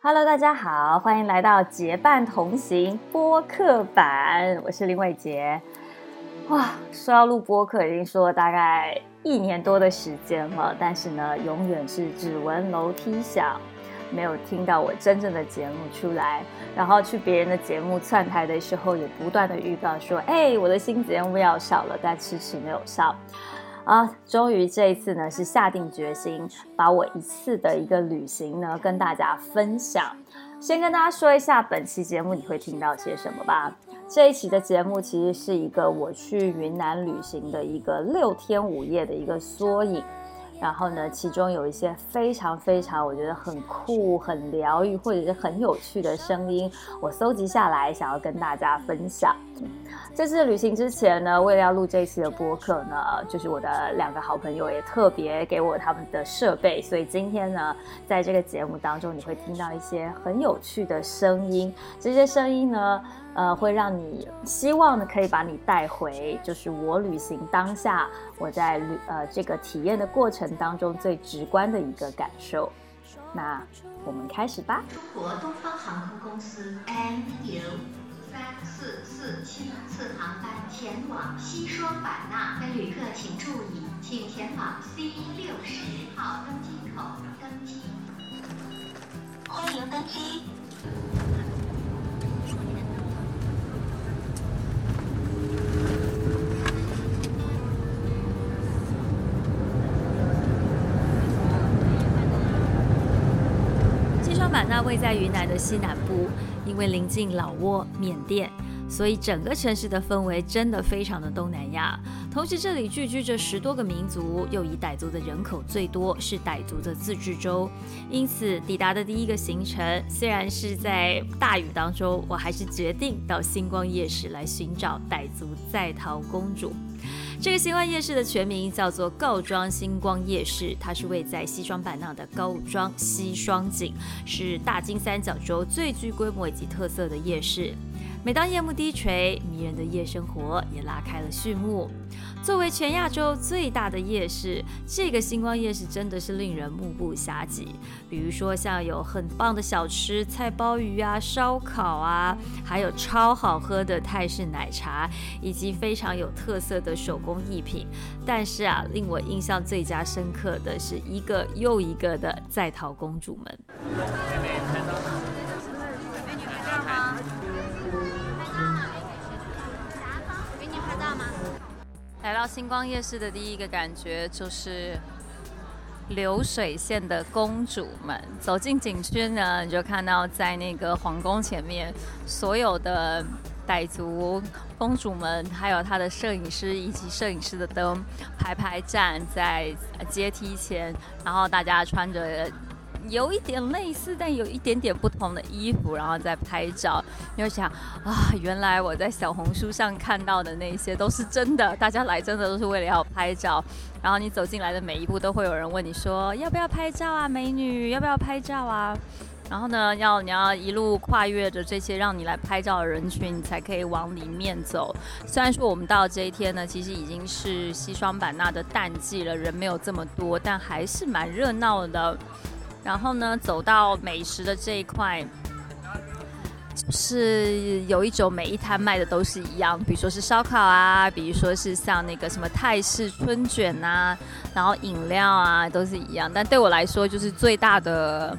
Hello，大家好，欢迎来到结伴同行播客版，我是林伟杰。哇，说要录播客，已经说了大概一年多的时间了，但是呢，永远是只闻楼梯响，没有听到我真正的节目出来。然后去别人的节目串台的时候，也不断的预告说：“哎，我的新节目要上了，但迟迟没有上。”啊，终于这一次呢，是下定决心把我一次的一个旅行呢跟大家分享。先跟大家说一下本期节目你会听到些什么吧。这一期的节目其实是一个我去云南旅行的一个六天五夜的一个缩影。然后呢，其中有一些非常非常我觉得很酷、很疗愈或者是很有趣的声音，我搜集下来想要跟大家分享。这次旅行之前呢，为了要录这一期的播客呢，就是我的两个好朋友也特别给我他们的设备，所以今天呢，在这个节目当中，你会听到一些很有趣的声音。这些声音呢，呃，会让你希望呢可以把你带回，就是我旅行当下我在旅呃这个体验的过程当中最直观的一个感受。那我们开始吧。中国东方航空公司 MU。三四四七次航班前往西双版纳的旅客请注意，请前往 C 六十号登机口登机。欢迎登机。那位在云南的西南部，因为临近老挝、缅甸。所以整个城市的氛围真的非常的东南亚，同时这里聚居着十多个民族，又以傣族的人口最多，是傣族的自治州。因此抵达的第一个行程，虽然是在大雨当中，我还是决定到星光夜市来寻找傣族在逃公主。这个星光夜市的全名叫做告庄星光夜市，它是位在西双版纳的告庄西双景，是大金三角洲最具规模以及特色的夜市。每当夜幕低垂，迷人的夜生活也拉开了序幕。作为全亚洲最大的夜市，这个星光夜市真的是令人目不暇接。比如说，像有很棒的小吃，菜包鱼啊、烧烤啊，还有超好喝的泰式奶茶，以及非常有特色的手工艺品。但是啊，令我印象最加深刻的是一个又一个的在逃公主们。星光夜市的第一个感觉就是流水线的公主们。走进景区呢，你就看到在那个皇宫前面，所有的傣族公主们，还有他的摄影师以及摄影师的灯，排排站在阶梯前，然后大家穿着。有一点类似，但有一点点不同的衣服，然后再拍照。你会想啊，原来我在小红书上看到的那些都是真的，大家来真的都是为了要拍照。然后你走进来的每一步，都会有人问你说要不要拍照啊，美女，要不要拍照啊？然后呢，要你要一路跨越着这些让你来拍照的人群，你才可以往里面走。虽然说我们到这一天呢，其实已经是西双版纳的淡季了，人没有这么多，但还是蛮热闹的。然后呢，走到美食的这一块，是有一种每一摊卖的都是一样，比如说是烧烤啊，比如说是像那个什么泰式春卷啊，然后饮料啊都是一样。但对我来说，就是最大的，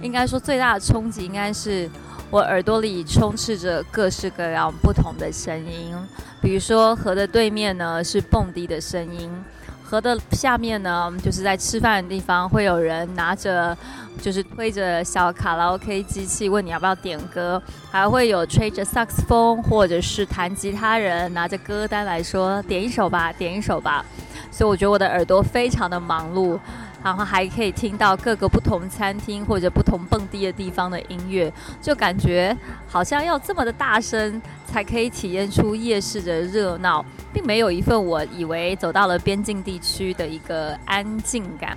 应该说最大的冲击，应该是我耳朵里充斥着各式各样不同的声音。比如说河的对面呢，是蹦迪的声音。河的下面呢，就是在吃饭的地方，会有人拿着，就是推着小卡拉 OK 机器，问你要不要点歌，还会有吹着萨克斯风或者是弹吉他人拿着歌单来说点一首吧，点一首吧。所以我觉得我的耳朵非常的忙碌。然后还可以听到各个不同餐厅或者不同蹦迪的地方的音乐，就感觉好像要这么的大声才可以体验出夜市的热闹，并没有一份我以为走到了边境地区的一个安静感。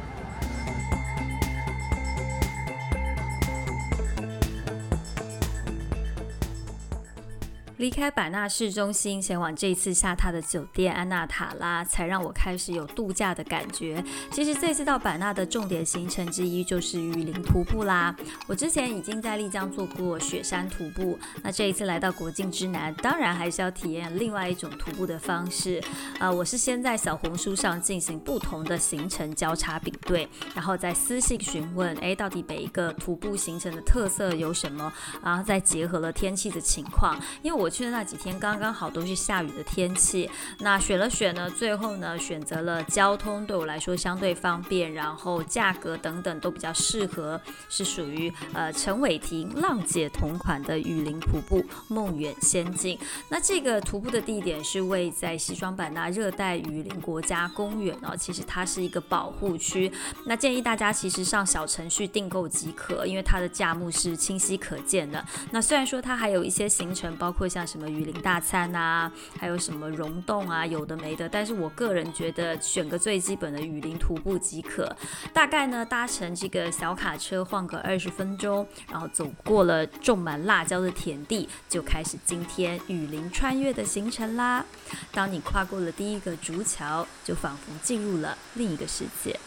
离开版纳市中心，前往这次下榻的酒店安纳塔拉，才让我开始有度假的感觉。其实这次到版纳的重点行程之一就是雨林徒步啦。我之前已经在丽江做过雪山徒步，那这一次来到国境之南，当然还是要体验另外一种徒步的方式。啊，我是先在小红书上进行不同的行程交叉比对，然后再私信询问，哎，到底每一个徒步行程的特色有什么？然后再结合了天气的情况，因为我。我去的那几天刚刚好都是下雨的天气，那选了选呢，最后呢选择了交通对我来说相对方便，然后价格等等都比较适合，是属于呃陈伟霆浪姐同款的雨林徒步梦远仙境。那这个徒步的地点是位在西双版纳热带雨林国家公园哦，其实它是一个保护区。那建议大家其实上小程序订购即可，因为它的价目是清晰可见的。那虽然说它还有一些行程，包括像什么雨林大餐啊，还有什么溶洞啊，有的没的。但是我个人觉得选个最基本的雨林徒步即可。大概呢，搭乘这个小卡车晃个二十分钟，然后走过了种满辣椒的田地，就开始今天雨林穿越的行程啦。当你跨过了第一个竹桥，就仿佛进入了另一个世界。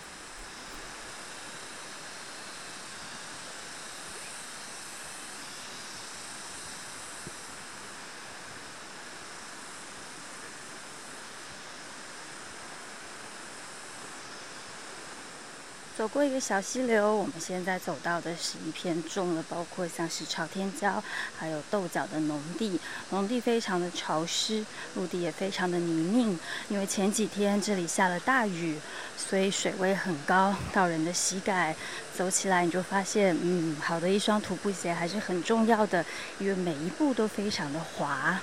过一个小溪流，我们现在走到的是一片种了包括像是朝天椒还有豆角的农地，农地非常的潮湿，陆地也非常的泥泞，因为前几天这里下了大雨，所以水位很高，到人的膝盖，走起来你就发现，嗯，好的一双徒步鞋还是很重要的，因为每一步都非常的滑。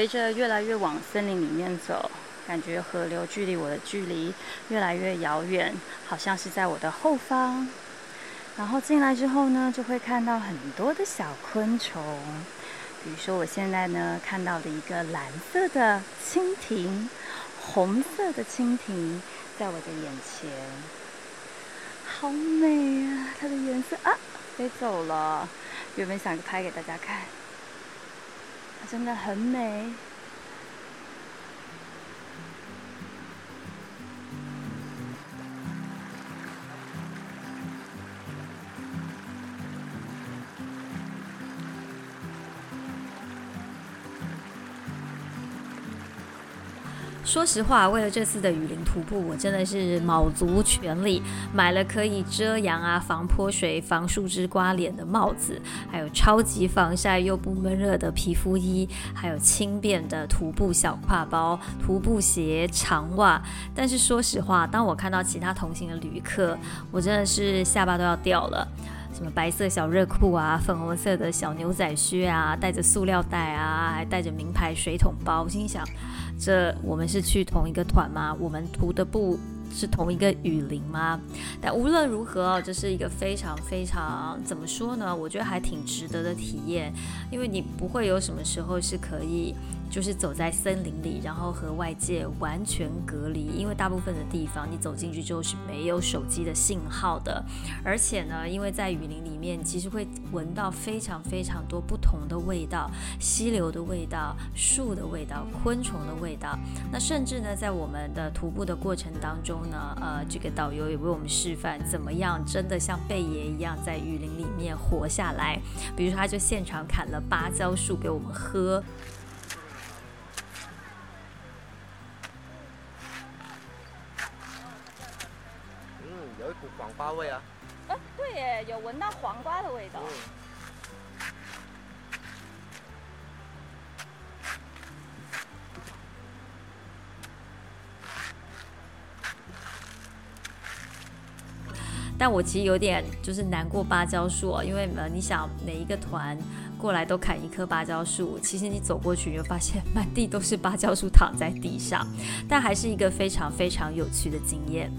随着越来越往森林里面走，感觉河流距离我的距离越来越遥远，好像是在我的后方。然后进来之后呢，就会看到很多的小昆虫，比如说我现在呢看到的一个蓝色的蜻蜓，红色的蜻蜓在我的眼前，好美啊！它的颜色啊，飞走了。原本想拍给大家看。真的很美。说实话，为了这次的雨林徒步，我真的是卯足全力买了可以遮阳啊、防泼水、防树枝刮脸的帽子，还有超级防晒又不闷热的皮肤衣，还有轻便的徒步小挎包、徒步鞋、长袜。但是说实话，当我看到其他同行的旅客，我真的是下巴都要掉了。什么白色小热裤啊，粉红色的小牛仔靴啊，带着塑料袋啊，还带着名牌水桶包，我心想。这我们是去同一个团吗？我们涂的布是同一个雨林吗？但无论如何，这是一个非常非常怎么说呢？我觉得还挺值得的体验，因为你不会有什么时候是可以。就是走在森林里，然后和外界完全隔离，因为大部分的地方你走进去之后是没有手机的信号的，而且呢，因为在雨林里面，其实会闻到非常非常多不同的味道，溪流的味道、树的味道、昆虫的味道。那甚至呢，在我们的徒步的过程当中呢，呃，这个导游也为我们示范怎么样真的像贝爷一样在雨林里面活下来。比如说，他就现场砍了芭蕉树给我们喝。但我其实有点就是难过芭蕉树，因为呃，你想每一个团过来都砍一棵芭蕉树，其实你走过去你就发现满地都是芭蕉树躺在地上，但还是一个非常非常有趣的经验。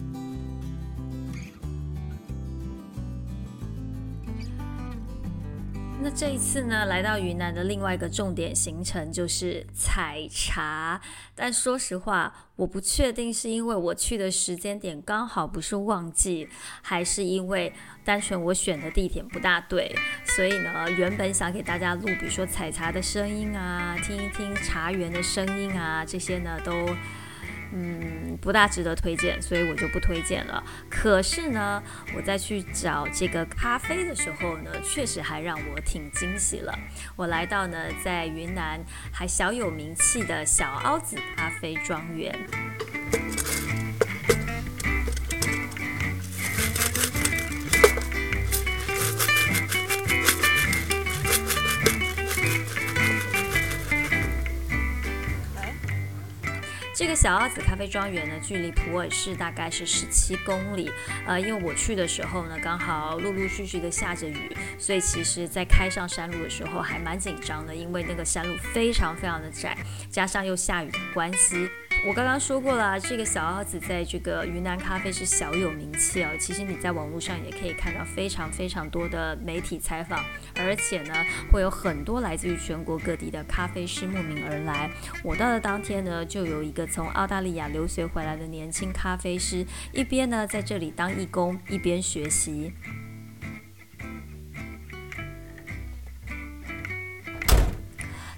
这一次呢，来到云南的另外一个重点行程就是采茶。但说实话，我不确定是因为我去的时间点刚好不是旺季，还是因为单纯我选的地点不大对。所以呢，原本想给大家录，比如说采茶的声音啊，听一听茶园的声音啊，这些呢都。嗯，不大值得推荐，所以我就不推荐了。可是呢，我再去找这个咖啡的时候呢，确实还让我挺惊喜了。我来到呢，在云南还小有名气的小凹子咖啡庄园。这个小奥子咖啡庄园呢，距离普洱市大概是十七公里。呃，因为我去的时候呢，刚好陆陆续续的下着雨，所以其实在开上山路的时候还蛮紧张的，因为那个山路非常非常的窄，加上又下雨的关系。我刚刚说过了，这个小奥子在这个云南咖啡是小有名气哦。其实你在网络上也可以看到非常非常多的媒体采访，而且呢，会有很多来自于全国各地的咖啡师慕名而来。我到的当天呢，就有一个从澳大利亚留学回来的年轻咖啡师，一边呢在这里当义工，一边学习。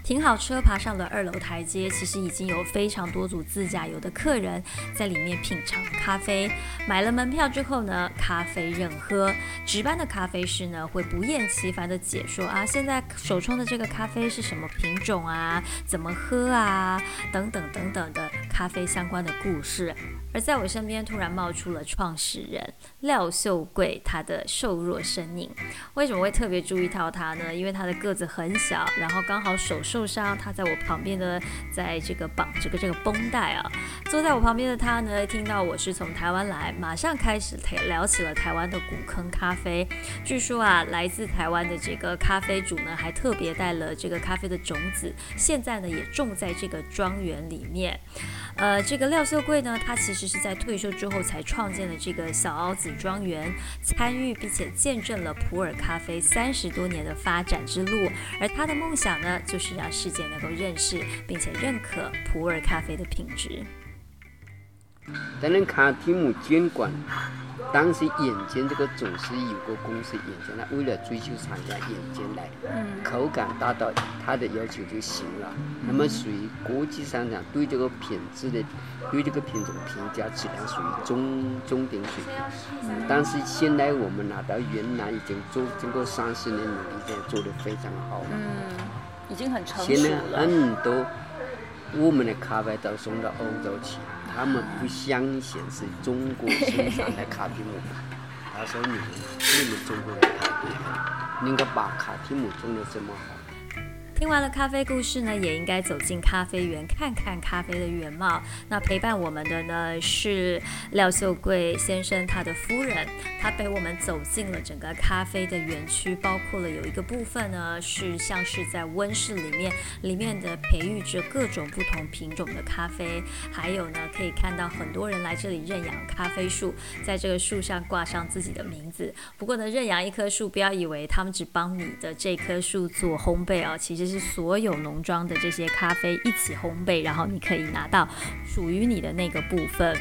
停好车，爬上了二楼台阶。其实已经有非常多组自驾游的客人在里面品尝咖啡。买了门票之后呢，咖啡任喝。值班的咖啡师呢，会不厌其烦的解说啊，现在手冲的这个咖啡是什么品种啊，怎么喝啊，等等等等的咖啡相关的故事。而在我身边突然冒出了创始人廖秀贵，他的瘦弱身影。为什么会特别注意到他呢？因为他的个子很小，然后刚好手受伤，他在我旁边的，在这个绑这个这个绷带啊。坐在我旁边的他呢，听到我是从台湾来，马上开始聊起了台湾的古坑咖啡。据说啊，来自台湾的这个咖啡主呢，还特别带了这个咖啡的种子，现在呢也种在这个庄园里面。呃，这个廖秀贵呢，他其实是在退休之后才创建了这个小凹子庄园，参与并且见证了普洱咖啡三十多年的发展之路。而他的梦想呢，就是让世界能够认识并且认可普洱咖啡的品质。担任卡提姆监管。当时眼尖这个总是有个公司眼尖，他为了追求厂家眼尖来，口感达到他的要求就行了。那么属于国际商场对这个品质的，对这个品种评价质量属于中中等水平。但是现在我们拿到云南已经做经过三十年努力，现在做的非常好了。嗯，已经很成熟了。现在很多我们的咖啡都送到欧洲去。他们不相信是中国生产的卡提姆，他说你们你们中国人太厉害，能够把卡提姆种的这么好。听完了咖啡故事呢，也应该走进咖啡园看看咖啡的原貌。那陪伴我们的呢是廖秀贵先生，他的夫人，他陪我们走进了整个咖啡的园区，包括了有一个部分呢是像是在温室里面，里面的培育着各种不同品种的咖啡，还有呢可以看到很多人来这里认养咖啡树，在这个树上挂上自己的名字。不过呢，认养一棵树，不要以为他们只帮你的这棵树做烘焙哦，其实是。是所有农庄的这些咖啡一起烘焙，然后你可以拿到属于你的那个部分。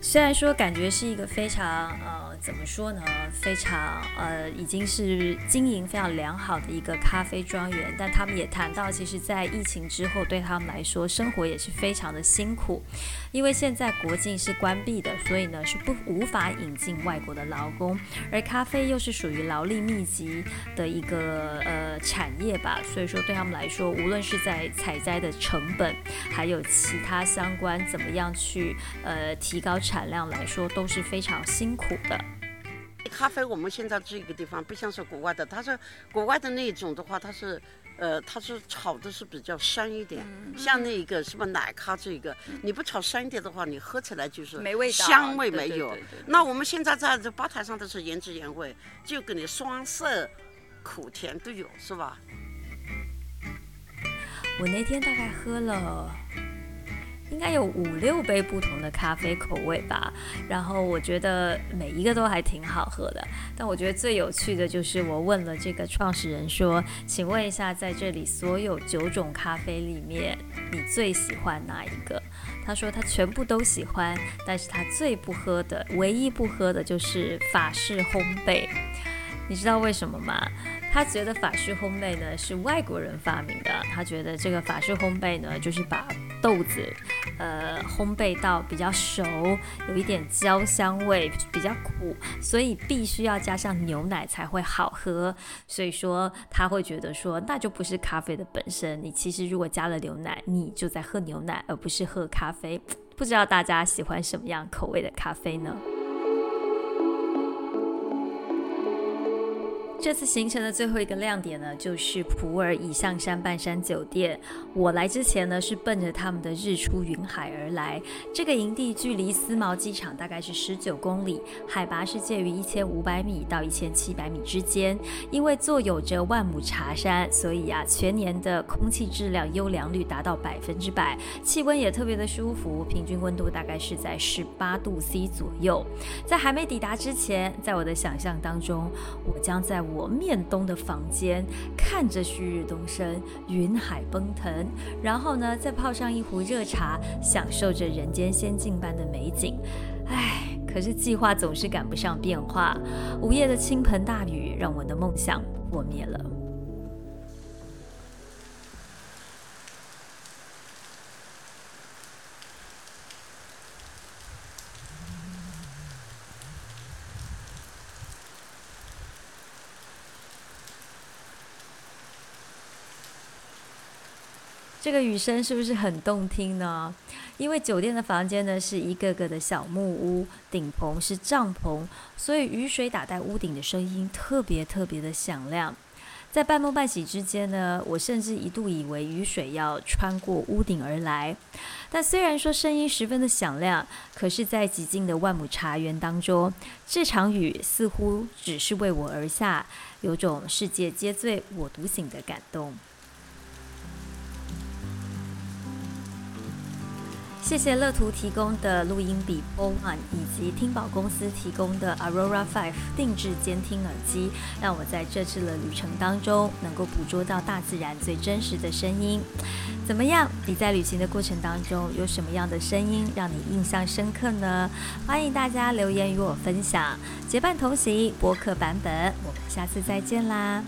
虽然说感觉是一个非常呃，怎么说呢？非常呃，已经是经营非常良好的一个咖啡庄园，但他们也谈到，其实，在疫情之后，对他们来说，生活也是非常的辛苦。因为现在国境是关闭的，所以呢是不无法引进外国的劳工，而咖啡又是属于劳力密集的一个呃产业吧，所以说对他们来说，无论是在采摘的成本，还有其他相关怎么样去呃提高产量来说，都是非常辛苦的。咖啡我们现在这个地方不像是国外的，它是国外的那种的话，它是。呃，它是炒的是比较深一点，像那个什么奶咖这个，你不炒深一点的话，你喝起来就是没味道，香味没有。那我们现在在这吧台上都是原汁原味，就给你双色，苦甜都有，是吧？我那天大概喝了应该有五六杯不同的咖啡口味吧。然后我觉得每一个都还挺好喝的。但我觉得最有趣的就是我问了这个创始人说：“请问一下，在这里所有九种咖啡里面，你最喜欢哪一个？”他说他全部都喜欢，但是他最不喝的，唯一不喝的就是法式烘焙。你知道为什么吗？他觉得法式烘焙呢是外国人发明的。他觉得这个法式烘焙呢，就是把豆子，呃，烘焙到比较熟，有一点焦香味，比较苦，所以必须要加上牛奶才会好喝。所以说他会觉得说，那就不是咖啡的本身。你其实如果加了牛奶，你就在喝牛奶，而不是喝咖啡。不知道大家喜欢什么样口味的咖啡呢？这次行程的最后一个亮点呢，就是普洱以上山半山酒店。我来之前呢，是奔着他们的日出云海而来。这个营地距离思茅机场大概是十九公里，海拔是介于一千五百米到一千七百米之间。因为坐有着万亩茶山，所以啊，全年的空气质量优良率达到百分之百，气温也特别的舒服，平均温度大概是在十八度 C 左右。在还没抵达之前，在我的想象当中，我将在我面东的房间，看着旭日东升，云海奔腾，然后呢，再泡上一壶热茶，享受着人间仙境般的美景。唉，可是计划总是赶不上变化，午夜的倾盆大雨让我的梦想破灭了。这个雨声是不是很动听呢？因为酒店的房间呢是一个个的小木屋，顶棚是帐篷，所以雨水打在屋顶的声音特别特别的响亮。在半梦半醒之间呢，我甚至一度以为雨水要穿过屋顶而来。但虽然说声音十分的响亮，可是，在寂静的万亩茶园当中，这场雨似乎只是为我而下，有种世界皆醉我独醒的感动。谢谢乐图提供的录音笔 One，以及听宝公司提供的 Aurora Five 定制监听耳机，让我在这次的旅程当中能够捕捉到大自然最真实的声音。怎么样？你在旅行的过程当中有什么样的声音让你印象深刻呢？欢迎大家留言与我分享。结伴同行播客版本，我们下次再见啦！